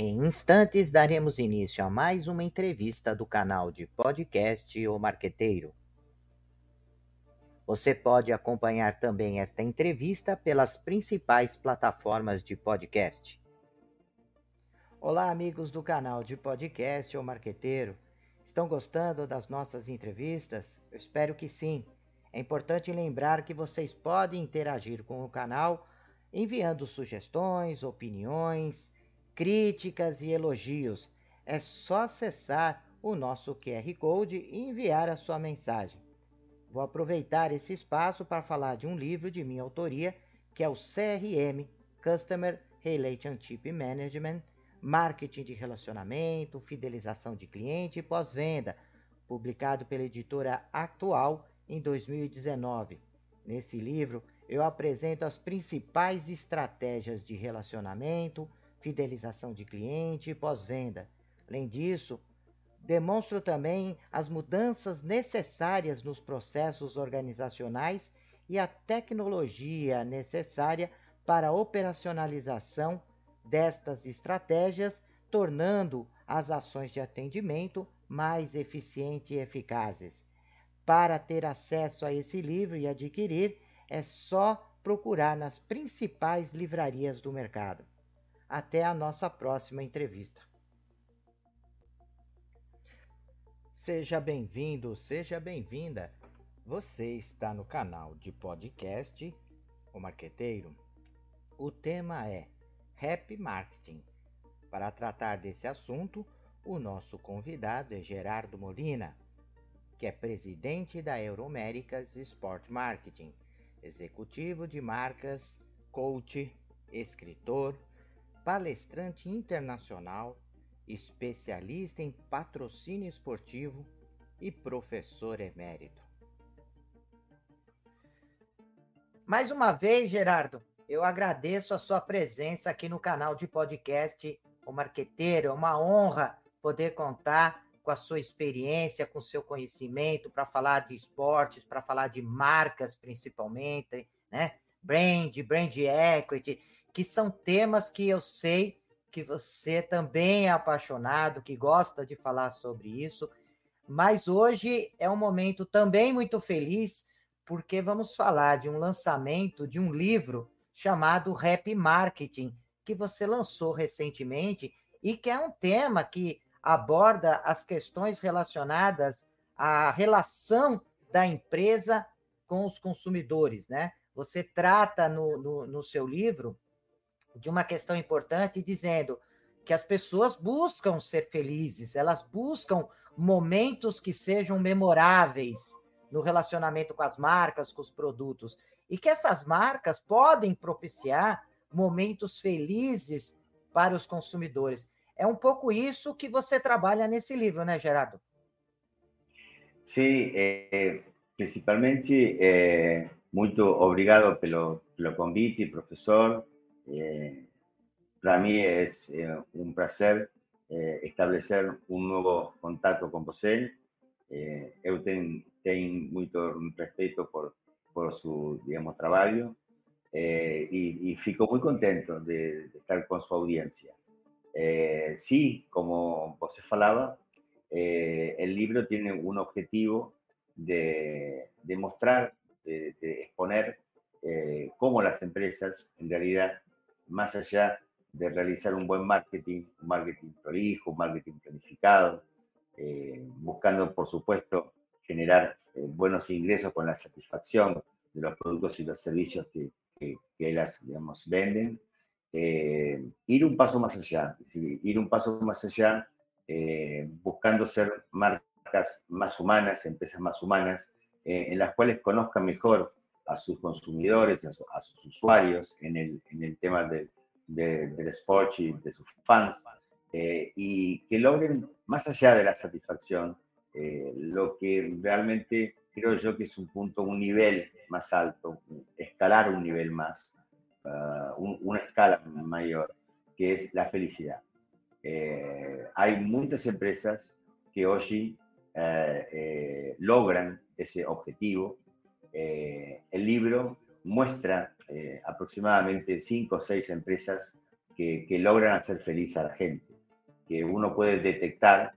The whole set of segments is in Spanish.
Em instantes, daremos início a mais uma entrevista do canal de podcast O Marqueteiro. Você pode acompanhar também esta entrevista pelas principais plataformas de podcast. Olá, amigos do canal de podcast O Marqueteiro. Estão gostando das nossas entrevistas? Eu espero que sim. É importante lembrar que vocês podem interagir com o canal enviando sugestões, opiniões, críticas e elogios. É só acessar o nosso QR Code e enviar a sua mensagem. Vou aproveitar esse espaço para falar de um livro de minha autoria, que é o CRM Customer Relationship Management Marketing de Relacionamento, Fidelização de Cliente e Pós-Venda, publicado pela editora Atual em 2019. Nesse livro, eu apresento as principais estratégias de relacionamento, fidelização de cliente e pós-venda. Além disso, demonstro também as mudanças necessárias nos processos organizacionais e a tecnologia necessária para a operacionalização destas estratégias, tornando as ações de atendimento mais eficientes e eficazes. Para ter acesso a esse livro e adquirir, é só procurar nas principais livrarias do mercado. Até a nossa próxima entrevista. Seja bem-vindo, seja bem-vinda. Você está no canal de podcast O Marqueteiro. O tema é Happy Marketing. Para tratar desse assunto, o nosso convidado é Gerardo Molina, que é presidente da Euroméricas Sport Marketing, executivo de marcas, coach, escritor, palestrante internacional, especialista em patrocínio esportivo e professor emérito. Mais uma vez, Gerardo, eu agradeço a sua presença aqui no canal de podcast O Marqueteiro. É uma honra poder contar com a sua experiência, com o seu conhecimento para falar de esportes, para falar de marcas principalmente, né? Brand, brand equity, que são temas que eu sei que você também é apaixonado, que gosta de falar sobre isso. Mas hoje é um momento também muito feliz, porque vamos falar de um lançamento de um livro chamado Rap Marketing, que você lançou recentemente e que é um tema que aborda as questões relacionadas à relação da empresa com os consumidores, né? Você trata no, no, no seu livro de uma questão importante, dizendo que as pessoas buscam ser felizes, elas buscam momentos que sejam memoráveis no relacionamento com as marcas, com os produtos, e que essas marcas podem propiciar momentos felizes para os consumidores. É um pouco isso que você trabalha nesse livro, né, Gerardo? Sim, eh, principalmente eh, muito obrigado pelo, pelo convite, professor. Eh, para mim é eh, um prazer eh, estabelecer novo contato com você. Eh, eu tenho, tenho muito respeito por, por su, digamos, trabajo y, fico muy contento de, estar con su audiencia. sí, como vos falaba, el libro tiene un objetivo de, demostrar, de, exponer cómo las empresas, en realidad, más allá de realizar un buen marketing, un marketing prolijo, un marketing planificado, buscando, por supuesto, generar eh, buenos ingresos con la satisfacción de los productos y los servicios que, que, ellas, digamos, venden. Eh, ir un paso más allá, ir un paso más allá eh, buscando ser marcas más humanas, empresas más humanas, en las cuales conozcan mejor a sus consumidores, a, sus usuarios en el, en el tema del, del sport y de sus fans, y que logren, más allá de la satisfacción, eh, lo que realmente creo yo que es un punto, un nivel más alto, escalar un nivel más, ah, una escala mayor, que es la felicidad. Eh, hay muchas empresas que hoy eh, logran ese objetivo. El libro muestra aproximadamente cinco o seis empresas que, que logran hacer feliz a la gente, que uno puede detectar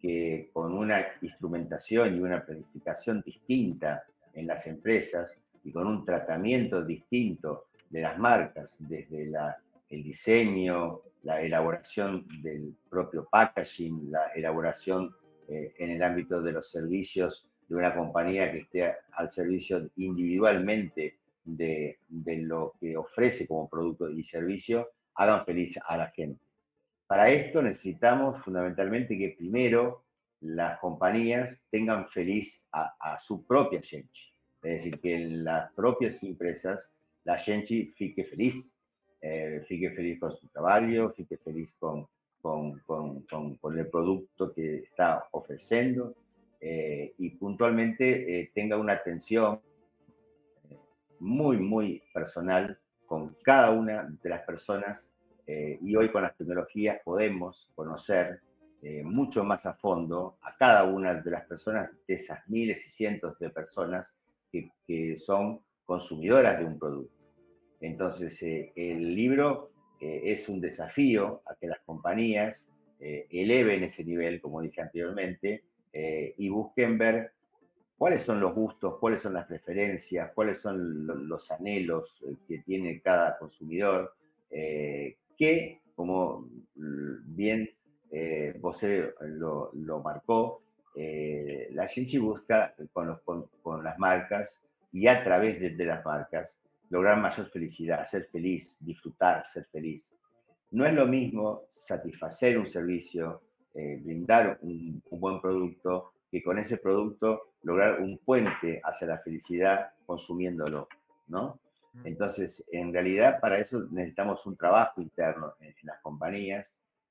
que con una instrumentación y una planificación distinta en las empresas y con un tratamiento distinto de las marcas, desde la, el diseño, la elaboración del propio packaging, la elaboración eh, en el ámbito de los servicios de una compañía que esté al servicio individualmente de, de lo que ofrece como producto y servicio, hagan feliz a la gente. Para esto necesitamos fundamentalmente que primero las compañías tengan feliz a, su propia gente. Es decir, que en las propias empresas la gente fique feliz, eh, fique feliz con su trabajo, fique feliz con, con, con, con el producto que está ofreciendo eh, y puntualmente eh, tenga una atención muy, muy personal con cada una de las personas y hoy con las tecnologías podemos conocer mucho más a fondo a cada una de las personas, de esas miles y cientos de personas que, que son consumidoras de un producto. Entonces, eh, el libro eh, es un desafío a que las compañías eh, eleven ese nivel, como dije anteriormente, y busquen ver cuáles son los gustos, cuáles son las preferencias, cuáles son los anhelos que tiene cada consumidor, que, como bien José lo, lo marcó, la gente busca con, con, las marcas y a través de las marcas lograr mayor felicidad, ser feliz, disfrutar, ser feliz. No es lo mismo satisfacer un servicio, eh, brindar un, buen producto, que con ese producto lograr un puente hacia la felicidad consumiéndolo, ¿no? Entonces, en realidad, para eso necesitamos un trabajo interno en, las compañías,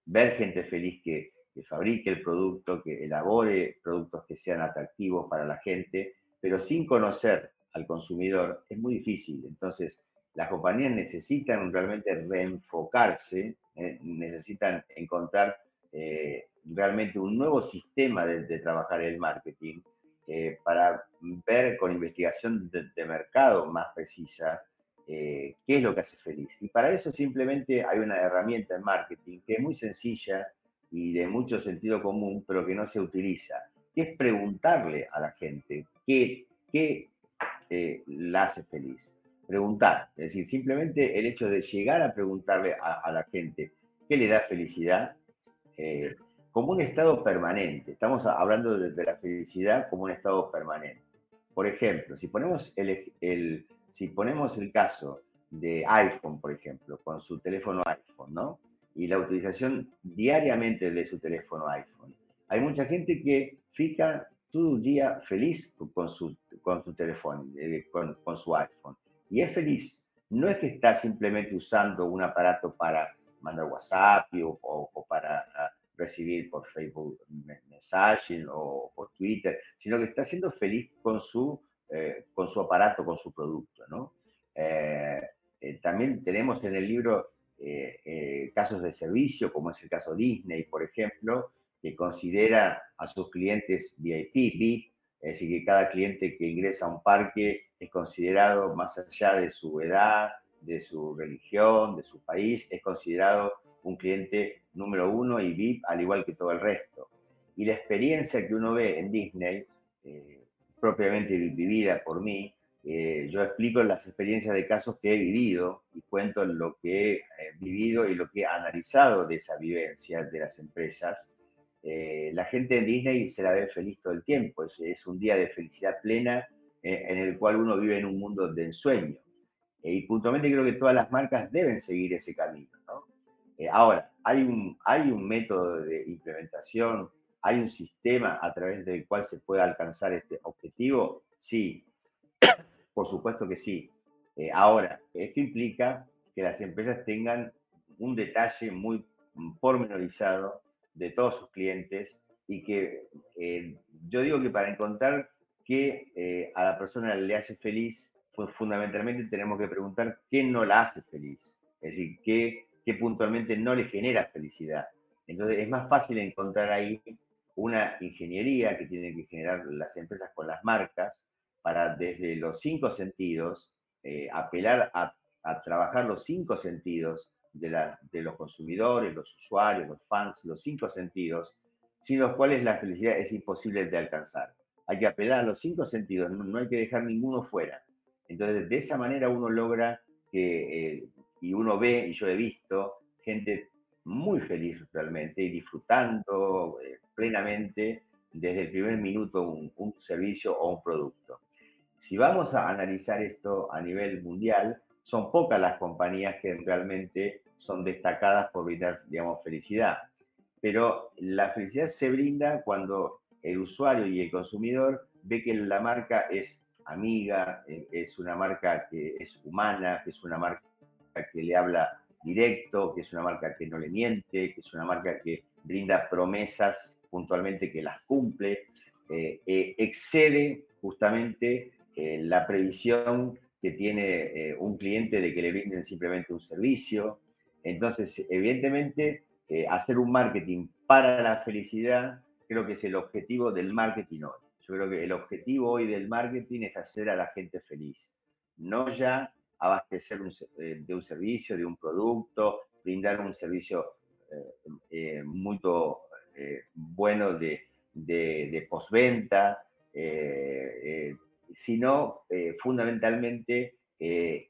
ver gente feliz que, que fabrique el producto, que elabore productos que sean atractivos para la gente, pero sin conocer al consumidor es muy difícil. Entonces, las compañías necesitan realmente reenfocarse, eh, necesitan encontrar eh, realmente un nuevo sistema de, trabajar el marketing eh, para ver con investigación de, mercado más precisa qué es lo que hace feliz. Y para eso simplemente hay una herramienta en marketing que es muy sencilla y de mucho sentido común, pero que no se utiliza, que es preguntarle a la gente qué, qué eh, la hace feliz. Preguntar, es decir, simplemente el hecho de llegar a preguntarle a, la gente qué le da felicidad, eh, como un estado permanente. Estamos hablando de, la felicidad como un estado permanente. Por ejemplo, si ponemos el, el, si ponemos el caso de iPhone, por ejemplo, con su teléfono iPhone, ¿no? Y la utilización diariamente de su teléfono iPhone. Hay mucha gente que fija todo el día feliz con su, con su teléfono, eh, con, con, su iPhone. Y es feliz. No es que está simplemente usando un aparato para mandar WhatsApp o, para ah, recibir por Facebook messaging o por Twitter, sino que está siendo feliz con su, eh, con su aparato, con su producto. ¿no? Eh, también tenemos en el libro casos de servicio, como es el caso Disney, por ejemplo, que considera a sus clientes VIP, VIP, es decir, que cada cliente que ingresa a un parque es considerado, más allá de su edad, de su religión, de su país, es considerado un cliente número uno y VIP, al igual que todo el resto. Y la experiencia que uno ve en Disney, eh, propiamente vivida por mí, eh, yo explico las experiencias de casos que he vivido y cuento lo que he eh, vivido y lo que he analizado de esa vivencia de las empresas la gente en Disney se la ve feliz todo el tiempo, es, un día de felicidad plena en el cual uno vive en un mundo de ensueño. Eh, y puntualmente creo que todas las marcas deben seguir ese camino. ahora, ¿hay un, ¿hay un método de implementación? ¿Hay un sistema a través del cual se pueda alcanzar este objetivo? Sí, por supuesto que sí. ahora, esto implica que las empresas tengan un detalle muy pormenorizado de todos sus clientes y que eh, yo digo que para encontrar qué eh, a la persona le hace feliz, fundamentalmente tenemos que preguntar qué no la hace feliz, es decir, qué, qué puntualmente no le genera felicidad. Entonces es más fácil encontrar ahí una ingeniería que tienen que generar las empresas con las marcas para desde los cinco sentidos eh, apelar a trabajar los cinco sentidos de, los consumidores, los usuarios, los fans, los cinco sentidos, sin los cuales la felicidad es imposible de alcanzar. Hay que apelar a los cinco sentidos, no, hay que dejar ninguno fuera. Entonces, de esa manera uno logra que, eh, y uno ve, y yo he visto, gente muy feliz realmente y disfrutando eh, plenamente desde el primer minuto un, servicio o un producto. Si vamos a analizar esto a nivel mundial, son pocas las compañías que realmente son destacadas por brindar, digamos, felicidad. Pero la felicidad se brinda cuando el usuario y el consumidor ve que la marca es amiga, eh, es una marca que es humana, que es una marca que le habla directo, que es una marca que no le miente, que es una marca que brinda promesas puntualmente que las cumple, eh, eh, excede justamente la previsión que tiene un cliente de que le brinden simplemente un servicio. Entonces, evidentemente, hacer un marketing para la felicidad creo que es el objetivo del marketing hoy. Yo creo que el objetivo hoy del marketing es hacer a la gente feliz, no ya abastecer de un servicio, de un producto, brindar un servicio muy eh, bueno de, de, postventa, eh, eh, sino fundamentalmente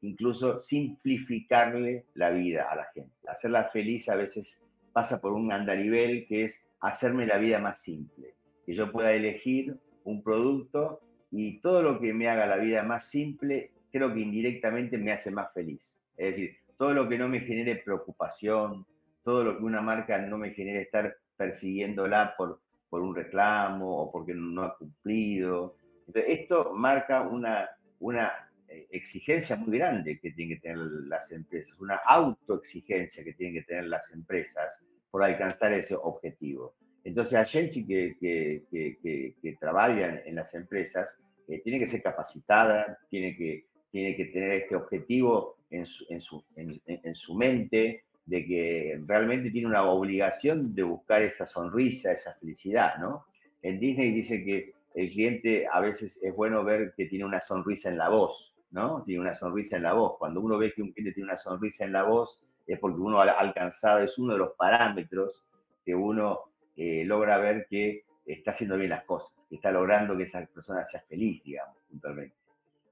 incluso simplificarle la vida a la gente. Hacerla feliz a veces pasa por un andarivel que es hacerme la vida más simple, que yo pueda elegir un producto y todo lo que me haga la vida más simple, creo que indirectamente me hace más feliz. Es decir, todo lo que no me genere preocupación, todo lo que una marca no me genere estar persiguiéndola por, por un reclamo o porque no ha cumplido. Esto marca una, una eh, exigencia muy grande que tienen que tener las empresas, una autoexigencia que tienen que tener las empresas por alcanzar ese objetivo. Entonces, la gente que, que, que, que trabaja en las empresas eh, tiene que ser capacitada, tiene que, tiene que tener este objetivo en su, en su, en, en su mente, de que realmente tiene una obligación de buscar esa sonrisa, esa felicidad, ¿no? En Disney dice que el cliente a veces es bueno ver que tiene una sonrisa en la voz, ¿no? Tiene una sonrisa en la voz. Cuando uno ve que un cliente tiene una sonrisa en la voz, es porque uno ha alcanzado, es uno de los parámetros que uno eh, logra ver que está haciendo bien las cosas, que está logrando que esa persona sea feliz, digamos, puntualmente.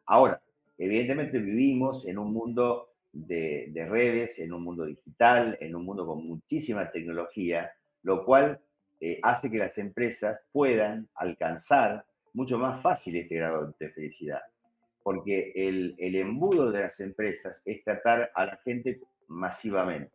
Ahora, evidentemente vivimos en un mundo de, redes, en un mundo digital, en un mundo con muchísima tecnología, lo cual eh, hace que las empresas puedan alcanzar mucho más fácil este grado de felicidad. Porque el, el embudo de las empresas es tratar a la gente masivamente.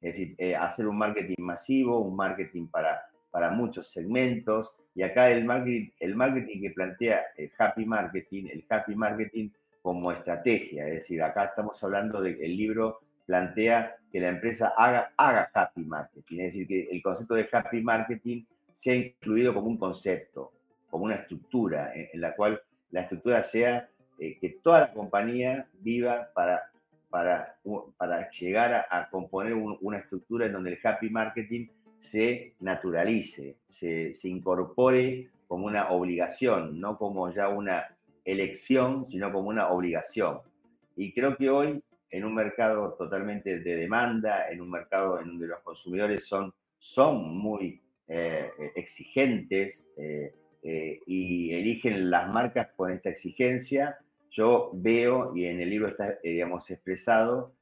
Es decir, eh, hacer un marketing masivo, un marketing para, para muchos segmentos. Y acá el marketing, el marketing que plantea el happy marketing, el happy marketing como estrategia. Es decir, acá estamos hablando de que el libro plantea que la empresa haga, haga happy marketing. Es decir, que el concepto de happy marketing sea incluido como un concepto, como una estructura, en, la cual la estructura sea eh, que toda la compañía viva para, para, para llegar a, componer una estructura en donde el happy marketing se naturalice, se, se incorpore como una obligación, no como ya una elección, sino como una obligación. Y creo que hoy, en un mercado totalmente de demanda, en un mercado en donde los consumidores son, son muy eh, exigentes eh, eh, y eligen las marcas con esta exigencia, yo veo, y en el libro está, digamos, expresado,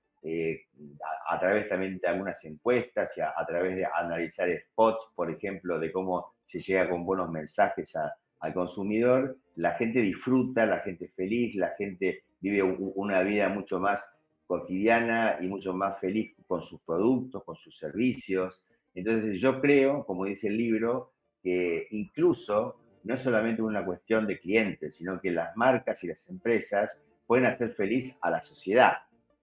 a, través también de algunas encuestas y a, a, través de analizar spots, por ejemplo, de cómo se llega con buenos mensajes a, al consumidor, la gente disfruta, la gente es feliz, la gente vive una vida mucho más cotidiana y mucho más feliz con sus productos, con sus servicios. Entonces yo creo, como dice el libro, que incluso no es solamente una cuestión de clientes, sino que las marcas y las empresas pueden hacer feliz a la sociedad.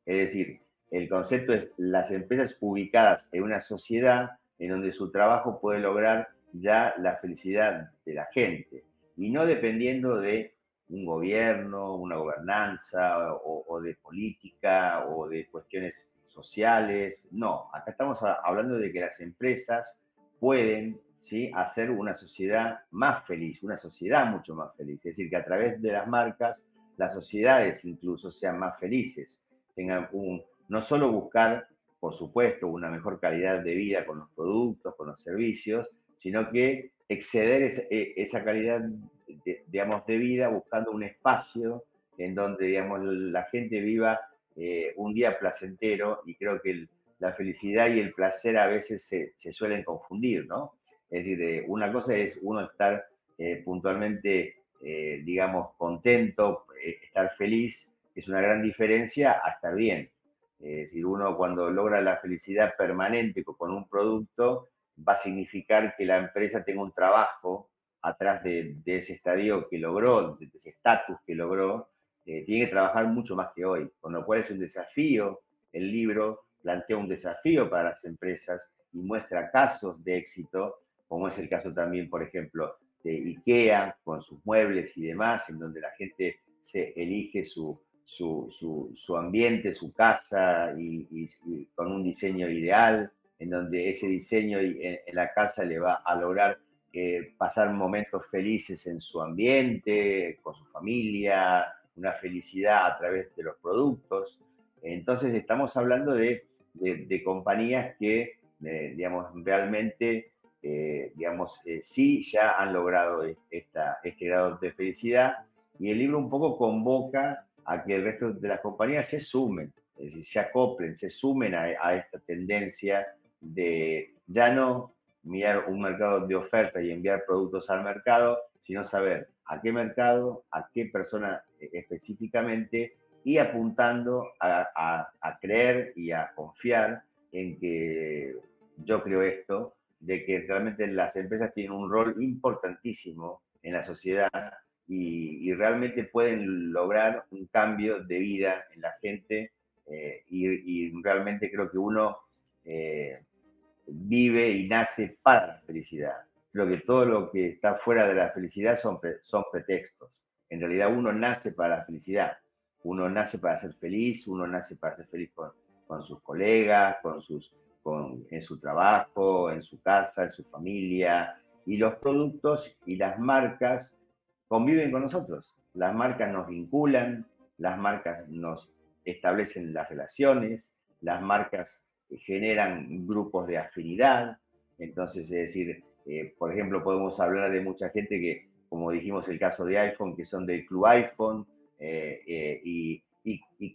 Es decir, el concepto es las empresas ubicadas en una sociedad en donde su trabajo puede lograr ya la felicidad de la gente y no dependiendo de un gobierno, una gobernanza o, de política o de cuestiones sociales. No, acá estamos hablando de que las empresas pueden ¿sí? hacer una sociedad más feliz, una sociedad mucho más feliz. Es decir, que a través de las marcas las sociedades incluso sean más felices, tengan no solo buscar por supuesto, una mejor calidad de vida con los productos, con los servicios, sino que exceder e, esa calidad, de, digamos, de vida buscando un espacio en donde, digamos, la gente viva eh, un día placentero y creo que la felicidad y el placer a veces se, suelen confundir, ¿no? Es decir, eh, una cosa es uno estar eh, puntualmente, digamos, contento, estar feliz, es una gran diferencia a estar bien. Es decir, uno cuando logra la felicidad permanente con un producto, va a significar que la empresa tenga un trabajo atrás de, ese estadio que logró, de ese estatus que logró, eh, tiene que trabajar mucho más que hoy, con lo cual es un desafío. El libro plantea un desafío para las empresas y muestra casos de éxito, como es el caso también, por ejemplo, de IKEA, con sus muebles y demás, en donde la gente se elige su, su, ambiente, su casa y, con un diseño ideal, en donde ese diseño en, la casa le va a lograr eh, pasar momentos felices en su ambiente, con su familia, una felicidad a través de los productos. Entonces estamos hablando de, compañías que, eh, digamos, realmente, eh, digamos, sí ya han logrado esta, este grado de felicidad. Y el libro un poco convoca a que el resto de las compañías se sumen, es decir, se acoplen, se sumen a esta tendencia de ya no mirar un mercado de oferta y enviar productos al mercado, sino saber a qué mercado, a qué persona eh, específicamente y apuntando a, creer y a confiar en que yo creo esto, de que realmente las empresas tienen un rol importantísimo en la sociedad y, realmente pueden lograr un cambio de vida en la gente eh, y, realmente creo que uno eh, vive y nace para la felicidad. Creo que todo lo que está fuera de la felicidad son, son pretextos. En realidad uno nace para la felicidad. Uno nace para ser feliz, uno nace para ser feliz con, sus colegas, con sus, con, en su trabajo, en su casa, en su familia. Y los productos y las marcas conviven con nosotros. Las marcas nos vinculan, las marcas nos establecen las relaciones, las marcas generan grupos de afinidad. Entonces, es decir, eh, por ejemplo, podemos hablar de mucha gente que, como dijimos el caso de iPhone, que son del club iPhone eh, eh, y,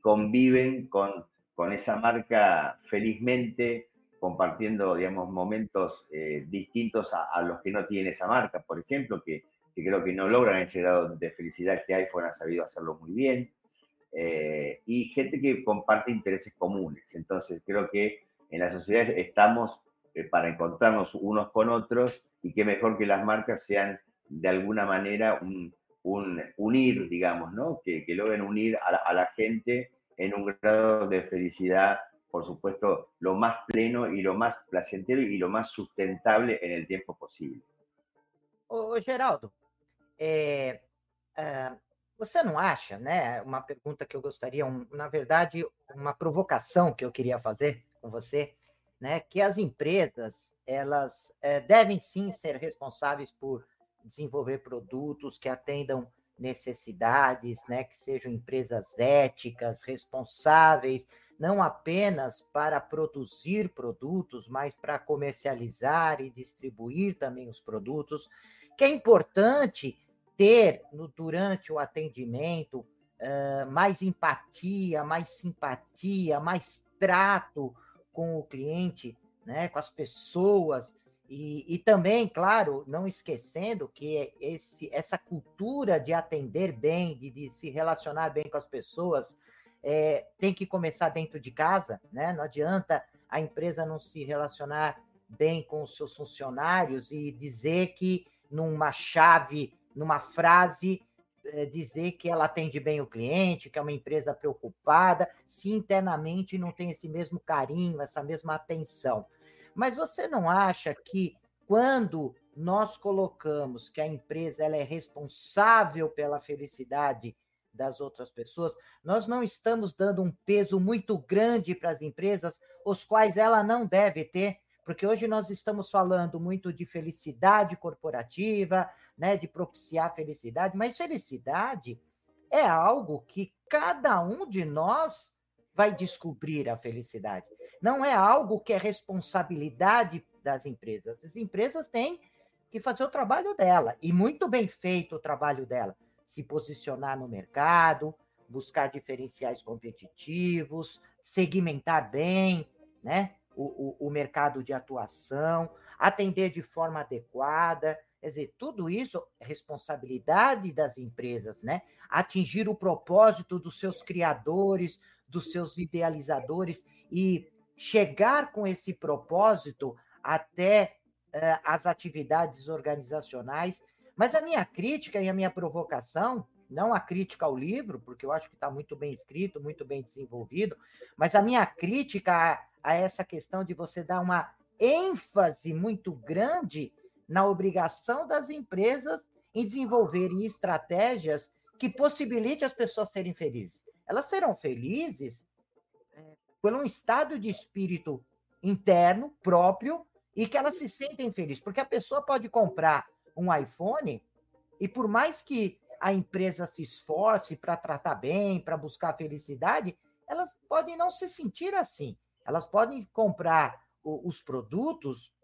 conviven con, con esa marca felizmente, compartiendo, digamos, momentos distintos a, los que no tienen esa marca, por ejemplo, que, que, creo que no logran ese grado de felicidad que iPhone ha sabido hacerlo muy bien. y gente que comparte intereses comunes. Entonces, creo que en la sociedad estamos eh, para encontrarnos unos con otros y qué mejor que las marcas sean de alguna manera un, unir, digamos, ¿no? Que, logren unir a la, gente en un grado de felicidad, por supuesto, lo más pleno y lo más placentero y lo más sustentable en el tiempo posible. Ô, Geraldo, é, é, você não acha, né? Uma pergunta que eu gostaria, um, na verdade, uma provocação que eu queria fazer com você, né, que as empresas elas é, devem sim ser responsáveis por desenvolver produtos que atendam necessidades, né, que sejam empresas éticas, responsáveis, não apenas para produzir produtos, mas para comercializar e distribuir também os produtos, que é importante ter no, durante o atendimento uh, mais empatia, mais simpatia, mais trato com o cliente, né, com as pessoas, e, e também, claro, não esquecendo que esse, essa cultura de atender bem, de, de se relacionar bem com as pessoas, é, tem que começar dentro de casa, né? Não adianta a empresa não se relacionar bem com os seus funcionários e dizer que numa chave, numa frase, é, dizer que ela atende bem o cliente, que é uma empresa preocupada, se internamente não tem esse mesmo carinho, essa mesma atenção. Mas você não acha que quando nós colocamos que a empresa ela é responsável pela felicidade das outras pessoas, nós não estamos dando um peso muito grande para as empresas, os quais ela não deve ter, porque hoje nós estamos falando muito de felicidade corporativa, né, de propiciar felicidade, mas felicidade é algo que cada um de nós vai descobrir a felicidade. Não é algo que é responsabilidade das empresas. As empresas têm que fazer o trabalho dela, e muito bem feito o trabalho dela. Se posicionar no mercado, buscar diferenciais competitivos, segmentar bem né, o, o, o mercado de atuação, atender de forma adequada. Quer dizer, tudo isso é responsabilidade das empresas, né? Atingir o propósito dos seus criadores, dos seus idealizadores e chegar com esse propósito até uh, as atividades organizacionais. Mas a minha crítica e a minha provocação, não a crítica ao livro, porque eu acho que está muito bem escrito, muito bem desenvolvido, mas a minha crítica a, a essa questão de você dar uma ênfase muito grande na obrigação das empresas em desenvolverem estratégias que possibilitem as pessoas serem felizes. Elas serão felizes por um estado de espírito interno próprio e que elas se sentem felizes, porque a pessoa pode comprar um iPhone e por mais que a empresa se esforce para tratar bem, para buscar felicidade, elas podem não se sentir assim. Elas podem comprar os produtos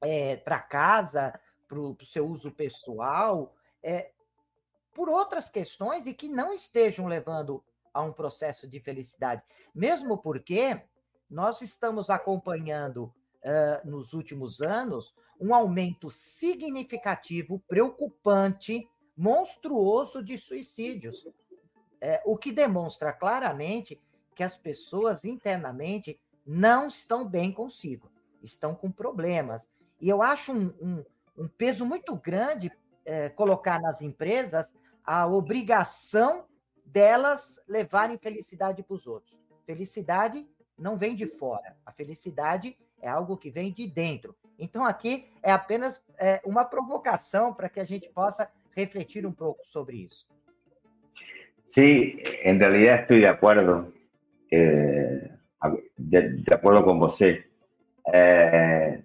é, para casa, para o seu uso pessoal, é, por outras questões e que não estejam levando a um processo de felicidade. Mesmo porque nós estamos acompanhando uh, nos últimos anos um aumento significativo, preocupante, monstruoso de suicídios. É, o que demonstra claramente que as pessoas internamente não estão bem consigo, estão com problemas. E eu acho um, um, um peso muito grande é, colocar nas empresas a obrigação delas levarem felicidade para os outros. Felicidade não vem de fora, a felicidade é algo que vem de dentro. Então, aqui é apenas é, uma provocação para que a gente possa refletir um pouco sobre isso. Sí, en realidad estoy de acuerdo. Eh, de, acuerdo con vos. Eh,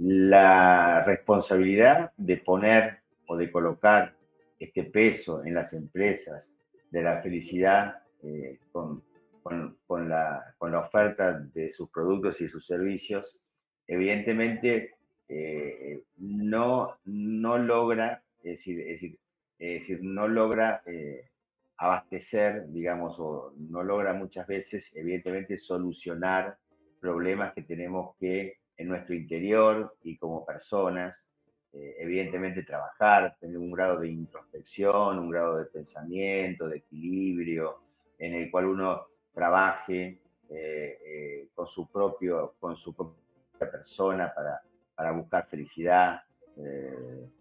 la responsabilidad de poner o de colocar este peso en las empresas de la felicidad eh, con, con, la, con, la, oferta de sus productos y sus servicios, evidentemente eh, no, no logra, es decir, es decir, no logra abastecer, digamos, o no logra muchas veces, evidentemente, solucionar problemas que tenemos que en nuestro interior y como personas, eh, evidentemente trabajar, tener un grado de introspección, un grado de pensamiento, de equilibrio, en el cual uno trabaje eh, eh, con, su propio, con su propia persona para, para buscar felicidad,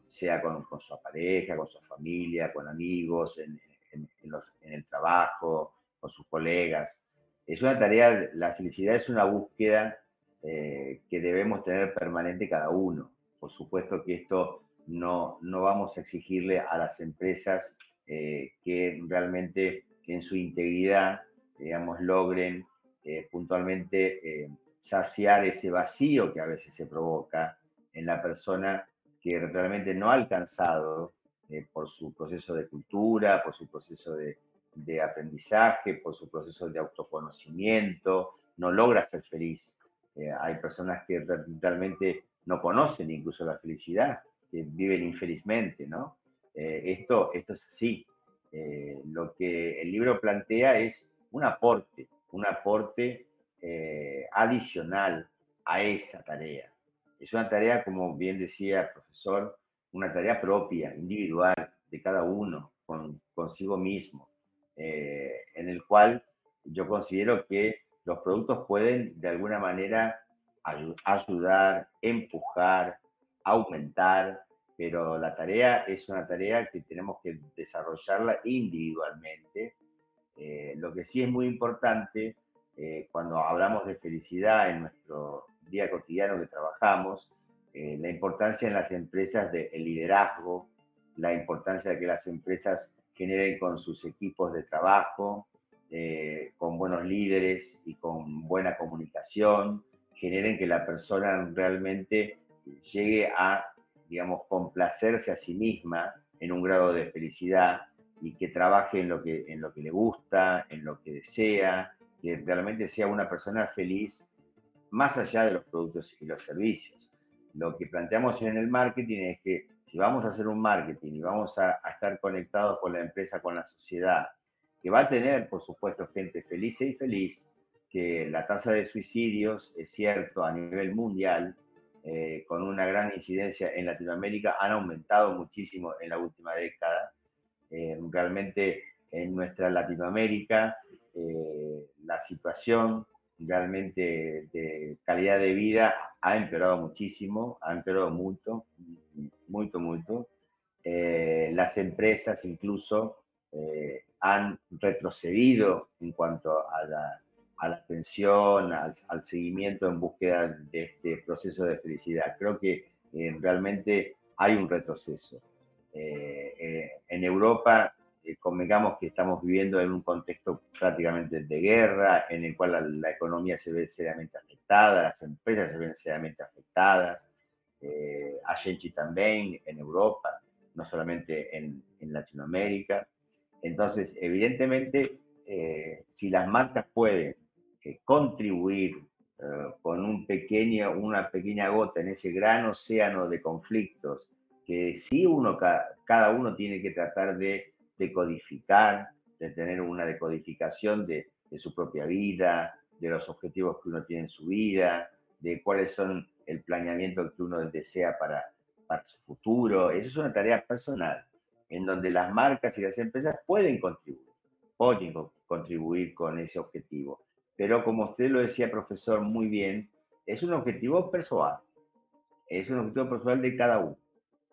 sea con, con, su pareja, con su familia, con amigos, en, en, el trabajo, con sus colegas. Es una tarea, la felicidad es una búsqueda que debemos tener permanente cada uno. Por supuesto que esto no, no vamos a exigirle a las empresas eh, que realmente en su integridad, digamos, logren eh, puntualmente saciar ese vacío que a veces se provoca en la persona que realmente no ha alcanzado eh, por su proceso de cultura, por su proceso de, aprendizaje, por su proceso de autoconocimiento, no logra ser feliz. Eh, hay personas que realmente no conocen incluso la felicidad, viven infelizmente, ¿no? Eh, esto, esto es así. lo que el libro plantea es un aporte, un aporte adicional a esa tarea. Es una tarea, como bien decía el profesor, una tarea propia, individual, de cada uno, con, consigo mismo, eh, en el cual yo considero que los productos pueden de alguna manera ayudar, empujar, aumentar, pero la tarea es una tarea que tenemos que desarrollarla individualmente. Eh, lo que sí es muy importante eh, cuando hablamos de felicidad en nuestro día cotidiano que trabajamos, eh, la importancia en las empresas del liderazgo, la importancia de que las empresas generen con sus equipos de trabajo, eh, con buenos líderes y con buena comunicación, generen que la persona realmente llegue a, digamos, complacerse a sí misma en un grado de felicidad y que trabaje en lo que, en lo que le gusta, en lo que desea, que realmente sea una persona feliz más allá de los productos y los servicios. Lo que planteamos en el marketing es que si vamos a hacer un marketing y vamos a, estar conectados con la empresa, con la sociedad, que va a tener, por supuesto, gente feliz y feliz, que la tasa de suicidios, es cierto, a nivel mundial, eh, con una gran incidencia en Latinoamérica, han aumentado muchísimo en la última década. Eh, realmente en nuestra Latinoamérica eh, la situación realmente de calidad de vida ha empeorado muchísimo, ha empeorado mucho, mucho, mucho. las empresas incluso han retrocedido en cuanto a la a la atención, al, seguimiento en búsqueda de este proceso de felicidad. Creo que eh, realmente hay un retroceso. Eh, eh, en Europa, convengamos que estamos viviendo en un contexto prácticamente de guerra, en el cual la, economía se ve seriamente afectada, las empresas se ven seriamente afectadas, Agenchi también en Europa, no solamente en, en Latinoamérica. Entonces, evidentemente, si las marcas pueden contribuir eh, con un pequeño, una pequeña gota en ese gran océano de conflictos que sí uno, cada uno tiene que tratar de decodificar, de tener una decodificación de, su propia vida, de los objetivos que uno tiene en su vida, de cuáles son el planeamiento que uno desea para, para su futuro. Esa es una tarea personal, en donde las marcas y las empresas pueden contribuir, pueden contribuir con ese objetivo pero como usted lo decía, profesor, muy bien, es un objetivo personal, es un objetivo personal de cada uno.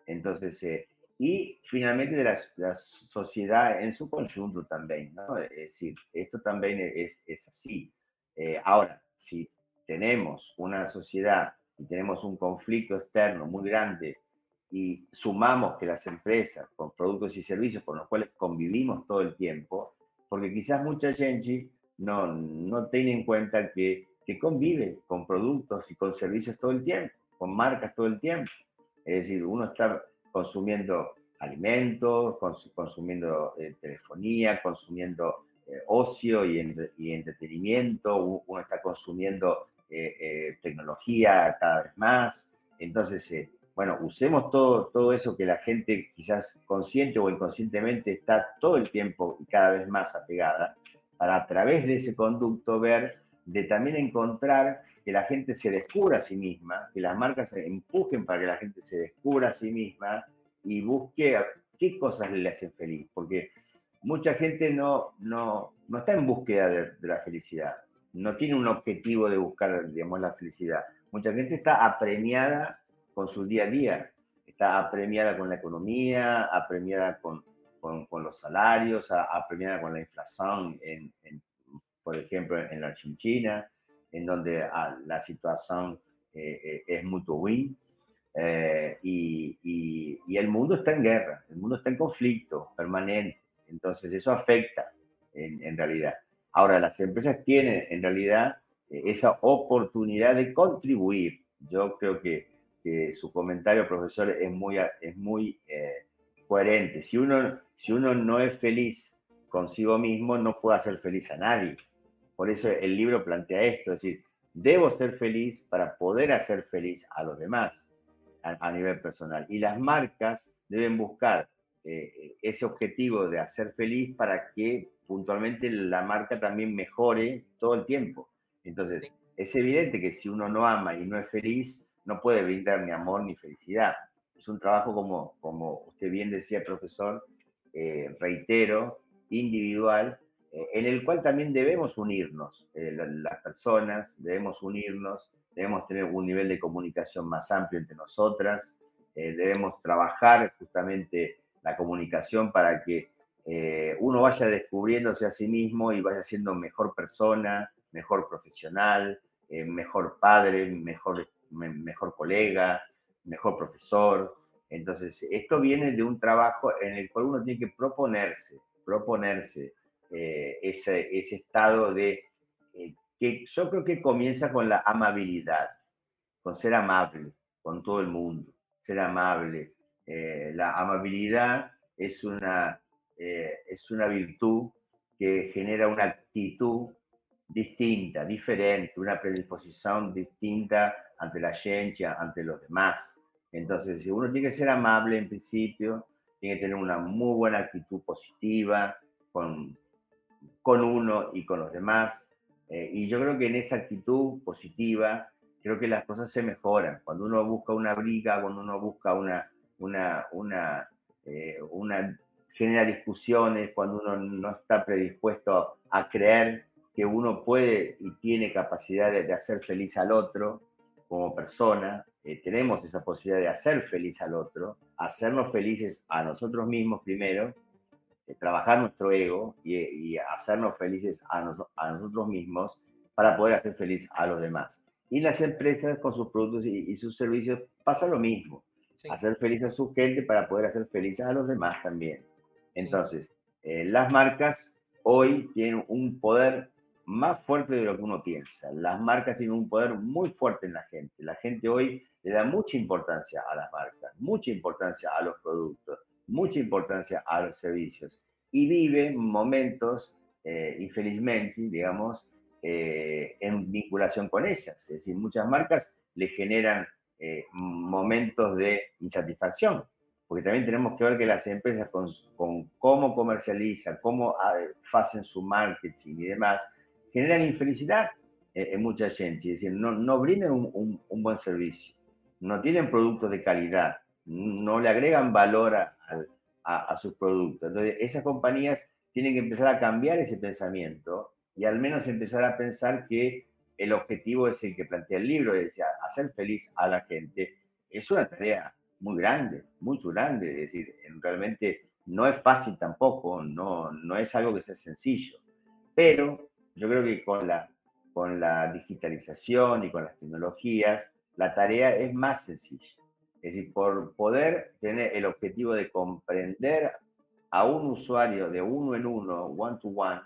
Entonces, eh, y finalmente de la, sociedad en su conjunto también, ¿no? Es decir, esto también es, es así. Eh, ahora, si tenemos una sociedad y tenemos un conflicto externo muy grande y sumamos que las empresas con productos y servicios con los cuales convivimos todo el tiempo, porque quizás mucha gente no, no tiene en cuenta que, que convive con productos y con servicios todo el tiempo, con marcas todo el tiempo. Es decir, uno está consumiendo alimentos, consumiendo eh, telefonía, consumiendo eh, ocio y, entretenimiento, uno está consumiendo eh, tecnología cada vez más. Entonces, bueno, usemos todo, todo eso que la gente quizás consciente o inconscientemente está todo el tiempo y cada vez más apegada para a través de ese conducto ver, de también encontrar que la gente se descubra a sí misma, que las marcas empujen para que la gente se descubra a sí misma y busque qué cosas le hacen feliz, porque mucha gente no, no, no está en búsqueda de, la felicidad, no tiene un objetivo de buscar, digamos, la felicidad. Mucha gente está apremiada con su día a día, está apremiada con la economía, apremiada con, con, los salarios, apremiada con la inflación, en, por ejemplo, en la Argentina, en donde ah, la situación eh, eh, es muy win. Eh, y, y, el mundo está en guerra, el mundo está en conflicto permanente, entonces eso afecta en, en realidad. Ahora, las empresas tienen en realidad esa oportunidad de contribuir. Yo creo que, que su comentario, profesor, es muy, es muy coherente. Si uno, si uno no es feliz consigo mismo, no puede hacer feliz a nadie. Por eso el libro plantea esto, es decir, debo ser feliz para poder hacer feliz a los demás a, nivel personal. Y las marcas deben buscar eh, ese objetivo de hacer feliz para que puntualmente la marca también mejore todo el tiempo. Entonces, es evidente que si uno no ama y no es feliz, no puede brindar ni amor ni felicidad es un trabajo, como, como usted bien decía, profesor, eh, reitero, individual, eh, en el cual también debemos unirnos, eh, las personas, debemos unirnos, debemos tener un nivel de comunicación más amplio entre nosotras, debemos trabajar justamente la comunicación para que uno vaya descubriéndose a sí mismo y vaya siendo mejor persona, mejor profesional, mejor padre, mejor, mejor colega, mejor profesor. Entonces, esto viene de un trabajo en el cual uno tiene que proponerse, proponerse eh, ese, ese, estado de, eh, que yo creo que comienza con la amabilidad, con ser amable con todo el mundo, ser amable. Eh, la amabilidad es una, es una virtud que genera una actitud distinta, diferente, una predisposición distinta ante la gente, ante los demás. Entonces, si uno tiene que ser amable en principio, tiene que tener una muy buena actitud positiva con, con uno y con los demás. Eh, y yo creo que en esa actitud positiva, creo que las cosas se mejoran. Cuando uno busca una briga, cuando uno busca una, una, una, eh, una genera discusiones, cuando uno no está predispuesto a creer que uno puede y tiene capacidad de, hacer feliz al otro como persona, eh, tenemos esa posibilidad de hacer feliz al otro, hacernos felices a nosotros mismos primero, eh, trabajar nuestro ego y, hacernos felices a, nosotros mismos para poder hacer feliz a los demás. Y las empresas con sus productos y, sus servicios pasa lo mismo. Hacer feliz a su gente para poder hacer feliz a los demás también. Entonces, eh, las marcas hoy tienen un poder más fuerte de lo que uno piensa. Las marcas tienen un poder muy fuerte en la gente. La gente hoy le da mucha importancia a las marcas, mucha importancia a los productos, mucha importancia a los servicios y vive momentos, eh, infelizmente, digamos, eh, en vinculación con ellas. Es decir, muchas marcas le generan eh, momentos de insatisfacción, porque también tenemos que ver que las empresas con, con cómo comercializan, cómo ah, hacen su marketing y demás, generan infelicidad en mucha gente, es decir, no, no brindan un, un, buen servicio, no tienen productos de calidad, no le agregan valor a, a, sus productos. Entonces, esas compañías tienen que empezar a cambiar ese pensamiento y al menos empezar a pensar que el objetivo es el que plantea el libro, es decir, hacer feliz a la gente. Es una tarea muy grande, muy grande, es decir, realmente no es fácil tampoco, no, no es algo que sea sencillo, pero yo creo que con la, con la digitalización y con las tecnologías, la tarea es más sencilla. Es decir, por poder tener el objetivo de comprender a un usuario de uno en uno, one to one,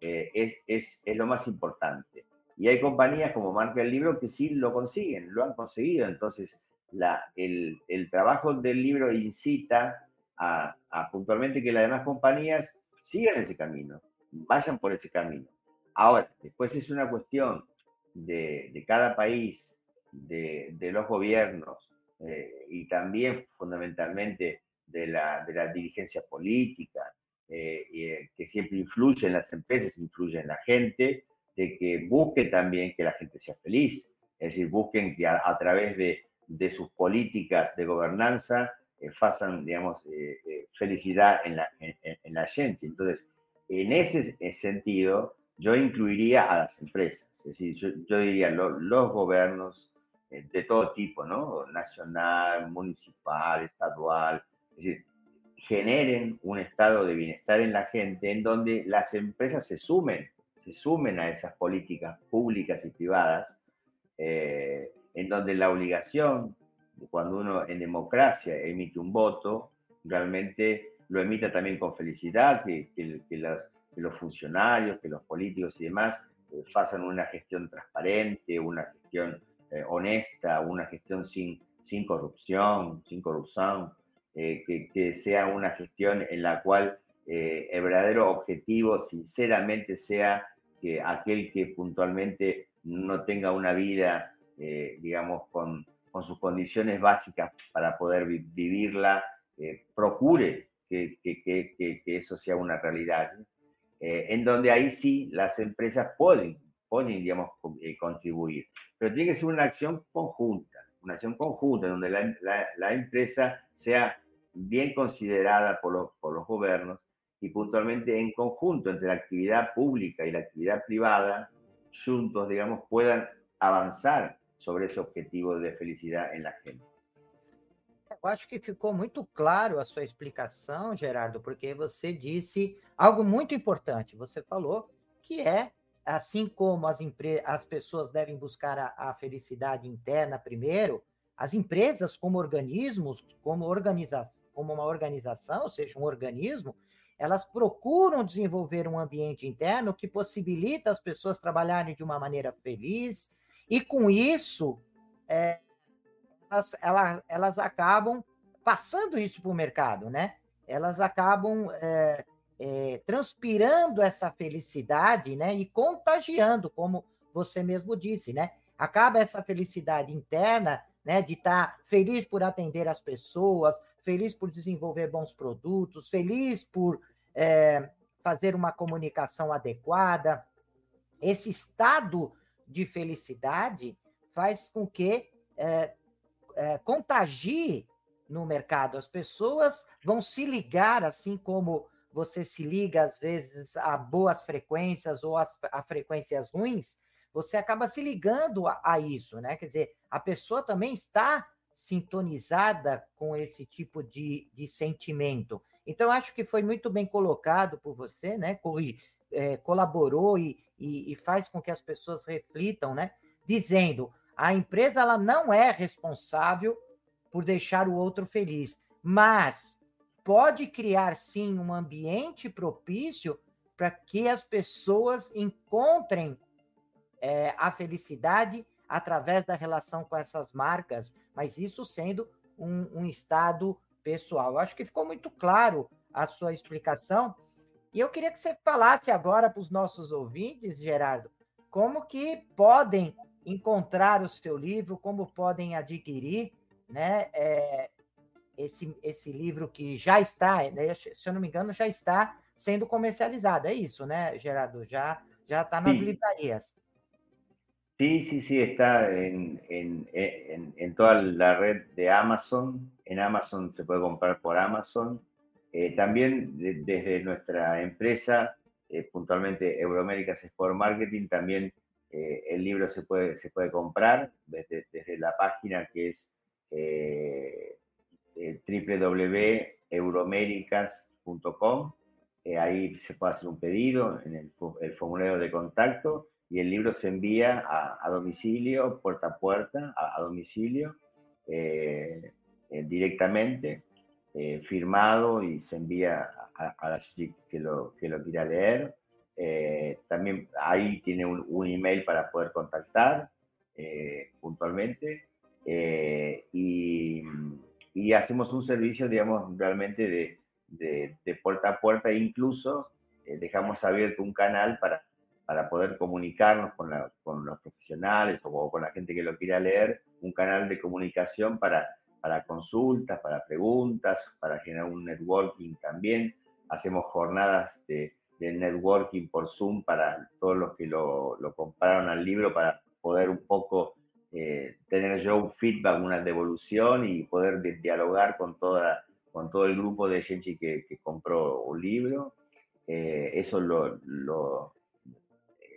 eh, es, es, es, lo más importante. Y hay compañías como Marca el Libro que sí lo consiguen, lo han conseguido. Entonces, la, el, el trabajo del libro incita a, a puntualmente que las demás compañías sigan ese camino, vayan por ese camino. Ahora, después es una cuestión de, cada país, de, los gobiernos eh, y también fundamentalmente de la, dirigencia política, eh, eh, que siempre influye en las empresas, influye en la gente, de que busque también que la gente sea feliz, es decir, busquen que a, través de, sus políticas de gobernanza eh, digamos, felicidad en la, en la gente. Entonces, en ese sentido, yo incluiría a las empresas, es decir, yo, diría los gobiernos eh, de todo tipo, ¿no? Nacional, municipal, estadual, es decir, generen un estado de bienestar en la gente en donde las empresas se sumen, se sumen a esas políticas públicas y privadas, eh, en donde la obligación, cuando uno en democracia emite un voto, realmente lo emita también con felicidad, que, que las que los funcionarios, que los políticos y demás eh, una gestión transparente, una gestión eh, honesta, una gestión sin, sin corrupción, sin corrupción, eh, que, que, sea una gestión en la cual el verdadero objetivo sinceramente sea que aquel que puntualmente no tenga una vida, digamos, con, con, sus condiciones básicas para poder vivirla, procure que, que, que, eso sea una realidad. Eh, en donde ahí sí las empresas pueden, pueden digamos, eh, contribuir. Pero tiene que ser una acción conjunta, una acción conjunta, donde la, la, empresa sea bien considerada por los, por los gobiernos y puntualmente en conjunto entre la actividad pública y la actividad privada, juntos, digamos, puedan avanzar sobre ese objetivo de felicidad en la gente. Eu acho que ficou muito claro a sua explicação, Gerardo, porque você disse algo muito importante. Você falou que é assim como as, as pessoas devem buscar a, a felicidade interna primeiro, as empresas como organismos, como, organiza como uma organização, ou seja, um organismo, elas procuram desenvolver um ambiente interno que possibilita as pessoas trabalharem de uma maneira feliz e com isso é, elas, elas, elas acabam passando isso para o mercado, né? Elas acabam é, é, transpirando essa felicidade, né? E contagiando, como você mesmo disse, né? Acaba essa felicidade interna, né? De estar tá feliz por atender as pessoas, feliz por desenvolver bons produtos, feliz por é, fazer uma comunicação adequada. Esse estado de felicidade faz com que é, é, contagie no mercado. As pessoas vão se ligar, assim como você se liga às vezes a boas frequências ou as, a frequências ruins, você acaba se ligando a, a isso, né? Quer dizer, a pessoa também está sintonizada com esse tipo de, de sentimento. Então, acho que foi muito bem colocado por você, né? É, colaborou e, e, e, faz com que as pessoas reflitam, né? Dizendo, a empresa ela não é responsável por deixar o outro feliz, mas pode criar sim um ambiente propício para que as pessoas encontrem é, a felicidade através da relação com essas marcas, mas isso sendo um, um estado pessoal. Eu acho que ficou muito claro a sua explicação. E eu queria que você falasse agora para os nossos ouvintes, Gerardo, como que podem encontrar o seu livro, como podem adquirir, né? É, esse, esse livro que já está, né, se eu não me engano, já está sendo comercializado. É isso, né, Gerardo? Já já está nas sí. livrarias. Sí, sí, sí, está en, en, en, en, toda la red de Amazon. En Amazon se puede comprar por Amazon. Eh, también de, desde nuestra empresa, eh, puntualmente Euroaméricas Sport Marketing, también eh, el libro se puede, se puede comprar desde, desde la página que es eh, www.euroamericas.com. ahí se puede hacer un pedido en el, el formulario de contacto y el libro se envía a, domicilio, puerta a puerta, a, domicilio, eh, eh, directamente, eh, firmado y se envía a, la chica que lo, que lo quiera leer. También ahí tiene un, email para poder contactar puntualmente y, y, hacemos un servicio, digamos, realmente de, de, de puerta a puerta e incluso dejamos abierto un canal para para poder comunicarnos con, con los profesionales o, con la gente que lo quiera leer, un canal de comunicación para, para consultas, para preguntas, para generar un networking también. Hacemos jornadas de, de networking por Zoom para todos los que lo, lo compraron al libro para poder un poco eh, tener yo un feedback, una devolución y poder dialogar con, toda, con todo el grupo de gente que, que compró un libro. Eh, eso lo, lo,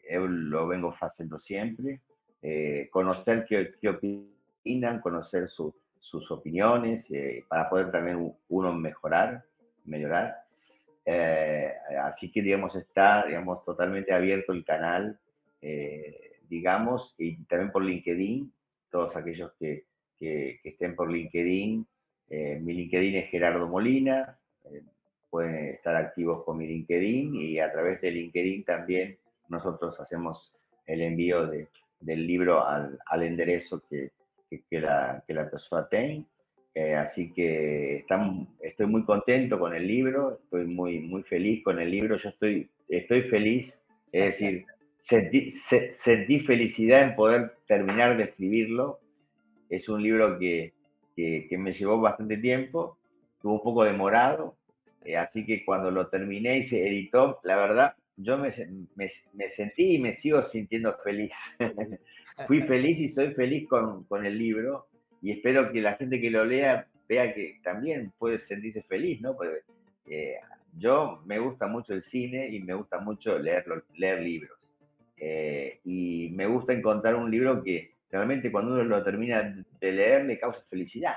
yo lo vengo haciendo siempre, eh, conocer qué, qué, opinan, conocer su, sus opiniones, eh, para poder también uno mejorar, mejorar. Eh, así que, digamos, está, digamos, totalmente abierto el canal, digamos, y también por LinkedIn, todos aquellos que, que, que estén por LinkedIn. mi LinkedIn es Gerardo Molina, pueden estar activos con mi LinkedIn y a través de LinkedIn también nosotros hacemos el envío de, del libro al, al enderezo que, que, la, que, la, persona tenga. Eh, así que estoy muy contento con el libro, estoy muy, muy feliz con el libro. Yo estoy, estoy feliz, es decir, sentí, sentí felicidad en poder terminar de escribirlo. Es un libro que, que, que me llevó bastante tiempo, estuvo un poco demorado, eh, así que cuando lo terminé y se editó, la verdad, yo me, me, sentí y me sigo sintiendo feliz. Fui feliz y soy feliz con, con, el libro y espero que la gente que lo lea vea que también puede sentirse feliz, ¿no? Porque eh, yo me gusta mucho el cine y me gusta mucho leer, leer libros. Eh, y me gusta encontrar un libro que realmente cuando uno lo termina de leer le causa felicidad.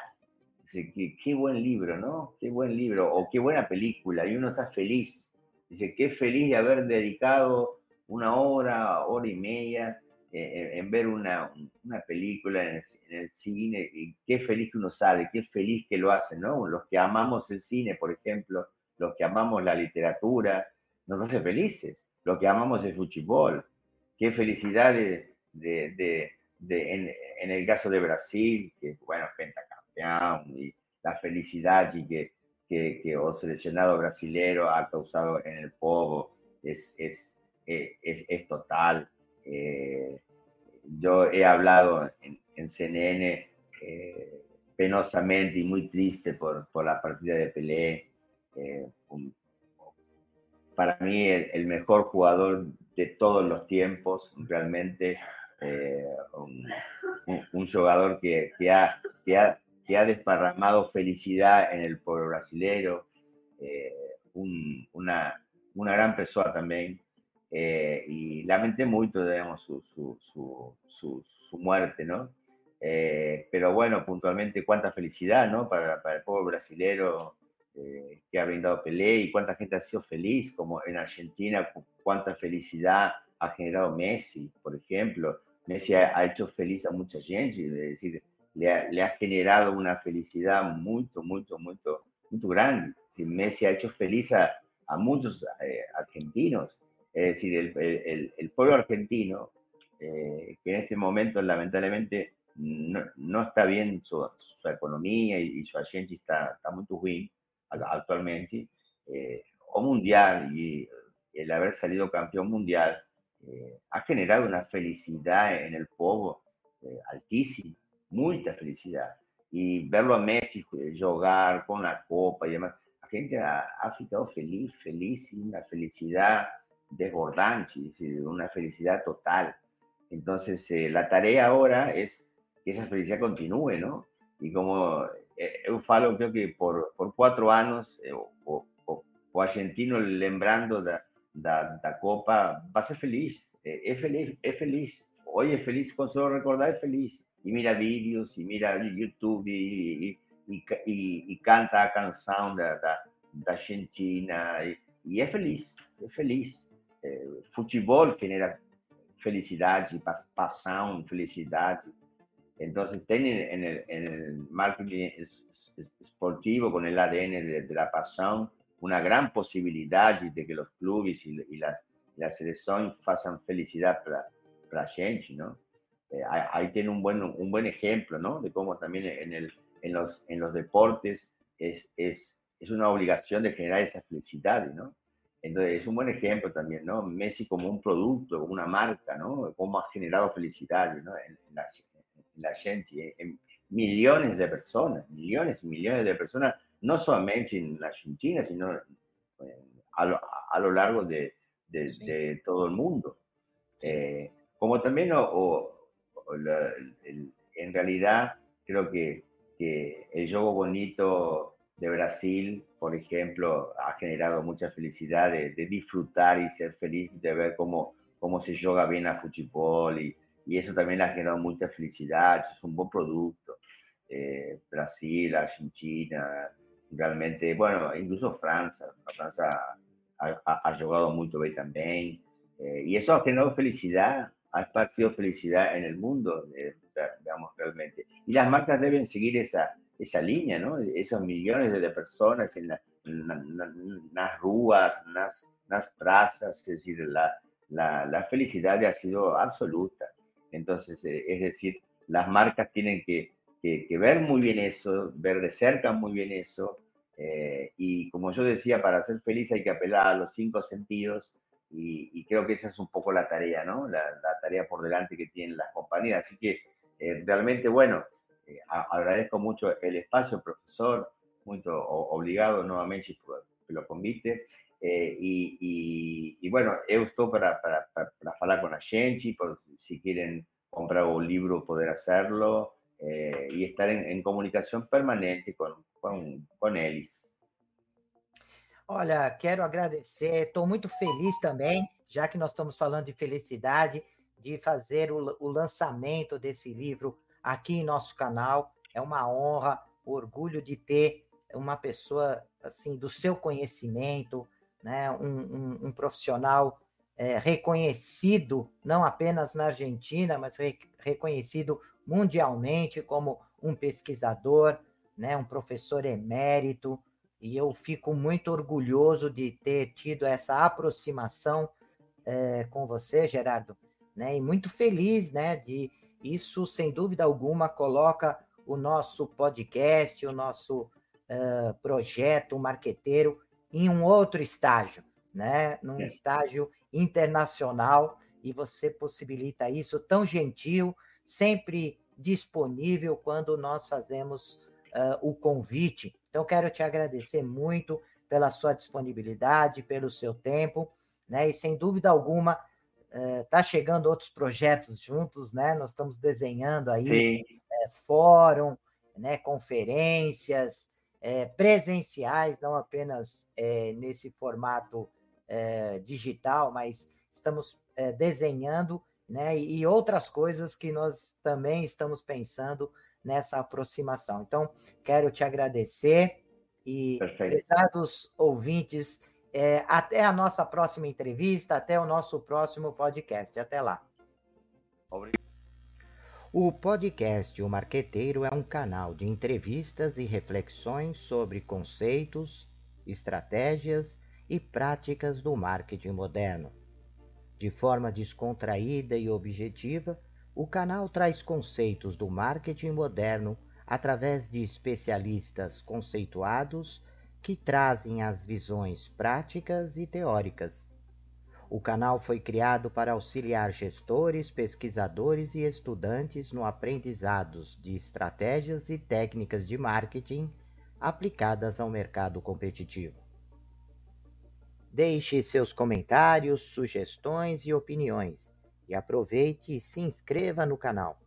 Dice, qué buen libro, ¿no? Qué buen libro, o qué buena película, y uno está feliz Dice, qué feliz de haber dedicado una hora, hora y media eh, en ver una, una película en el, cine, y qué feliz que uno sale, qué feliz que lo hace, ¿no? Los que amamos el cine, por ejemplo, los que amamos la literatura, nos hace felices. Los que amamos el fútbol, qué felicidad de, de, de, en, en, el caso de Brasil, que bueno, pentacampeón, y la felicidad y que que, que o seleccionado brasileño ha causado en el pueblo es, es, es, es total. Eh, yo he hablado en, en CNN eh, penosamente y muy triste por, por, la partida de Pelé. Eh, para mí el, mejor jugador de todos los tiempos, realmente un, un, jugador que, que, ha, que, ha, que, ha, desparramado felicidad en el pueblo brasileño, un, una, una gran persona también. Eh, y lamenté mucho, digamos, su, su, su, su muerte, ¿no? Eh, pero bueno, puntualmente, cuánta felicidad, ¿no? Para, para el pueblo brasileño eh, que ha brindado Pelé y cuánta gente ha sido feliz, como en Argentina, cuánta felicidad ha generado Messi, por ejemplo. Messi ha, hecho feliz a mucha gente, es decir, le ha, le ha generado una felicidad muy, muy, muy, muy grande. Messi ha hecho feliz a, a muchos argentinos. Es decir, el, el, pueblo argentino, eh, que en este momento lamentablemente no, está bien su, economía y, su gente está, está muy bien actualmente, eh, o mundial y el haber salido campeón mundial eh, ha generado una felicidad en el pueblo altísima, mucha felicidad. Y verlo a Messi jugar con la copa y demás, la gente ha, ha ficado feliz, feliz, una felicidad desbordante, una felicidad total. Entonces, eh, la tarea ahora es que esa felicidad continúe, ¿no? Y como eh, creo que por, por cuatro años, eh, o, o, o, argentino lembrando da, da, da, Copa, va a ser feliz, eh, es feliz, es feliz. Hoy es feliz, con solo recordar es feliz. Y mira vídeos, y mira YouTube, y, y, y, y canta a canción da, da, da Argentina, y es feliz, es feliz. É, futebol genera felicidade, paixão, felicidade. Então, tem el marketing esportivo, con el ADN de, de, la pasión, una gran posibilidad de que los clubes y, y las, las selecciones hagan felicidad para la gente, ¿no? Eh, ahí tiene un buen, un buen ejemplo, ¿no? De cómo también en, el, en, los, en los deportes es, es, es una obligación de generar esa felicidad, ¿no? Entonces, es un buen ejemplo también, ¿no? Messi como un producto, como una marca, ¿no? Cómo ha generado felicidad, ¿no? En, la, gente, en millones de personas, millones y millones de personas, no solamente en la Argentina, sino eh, a, lo, a, lo, largo de, de, todo el mundo. Eh, como también, o, en realidad, creo que, que el juego bonito de Brasil, por ejemplo, ha generado mucha felicidad de, disfrutar y ser feliz de ver cómo, cómo se juega bien a fútbol y, y eso también ha generado mucha felicidad, es un buen producto. Eh, Brasil, Argentina, realmente, bueno, incluso Francia, Francia ha, ha, jugado muy bien también, eh, y eso ha generado felicidad, ha esparcido felicidad en el mundo, eh, digamos, realmente. Y las marcas deben seguir esa, esa línea, ¿no? Esos millones de personas en, las ruas, en las, plazas, es decir, la, la, felicidad ha sido absoluta. Entonces, eh, es decir, las marcas tienen que, que, ver muy bien eso, ver de cerca muy bien eso. Eh, y como yo decía, para ser feliz hay que apelar a los cinco sentidos y, creo que esa es un poco la tarea, ¿no? La, tarea por delante que tienen las compañías. Así que eh, realmente, bueno, eh, agradezco mucho el espacio, profesor, muy obligado nuevamente por lo convite. Eh, y, y, bueno, eu estou para, para, para, para falar con la gente, por, si quieren comprar un libro, poder hacerlo eh, y estar en, comunicación permanente con, con, con eles. Olha, quero agradecer, estou muito feliz também, já que nós estamos falando de felicidade, de fazer o, o lançamento desse livro aqui em nosso canal. É uma honra, orgulho de ter uma pessoa assim do seu conhecimento, né? um, um, um profissional é, reconhecido não apenas na Argentina, mas re, reconhecido mundialmente como um pesquisador, né? um professor emérito. E eu fico muito orgulhoso de ter tido essa aproximação é, com você, Gerardo, né? E muito feliz, né, de isso, sem dúvida alguma, coloca o nosso podcast, o nosso uh, projeto marqueteiro em um outro estágio, né? Num é. estágio internacional e você possibilita isso tão gentil, sempre disponível quando nós fazemos uh, o convite. Então, quero te agradecer muito pela sua disponibilidade, pelo seu tempo, né? E sem dúvida alguma, está uh, chegando outros projetos juntos, né? Nós estamos desenhando aí é, fórum, né? Conferências é, presenciais, não apenas é, nesse formato digital, mas estamos desenhando, né? E outras coisas que nós também estamos pensando nessa aproximação. Então, quero te agradecer e, Perfeito. prezados ouvintes, é, até a nossa próxima entrevista, até o nosso próximo podcast. Até lá. Obrigado. O podcast O Marqueteiro é um canal de entrevistas e reflexões sobre conceitos, estratégias e práticas do marketing moderno. De forma descontraída e objetiva, o canal traz conceitos do marketing moderno através de especialistas conceituados que trazem as visões práticas e teóricas. O canal foi criado para auxiliar gestores, pesquisadores e estudantes no aprendizado de estratégias e técnicas de marketing aplicadas ao mercado competitivo. Deixe seus comentários, sugestões e opiniões e aproveite e se inscreva no canal.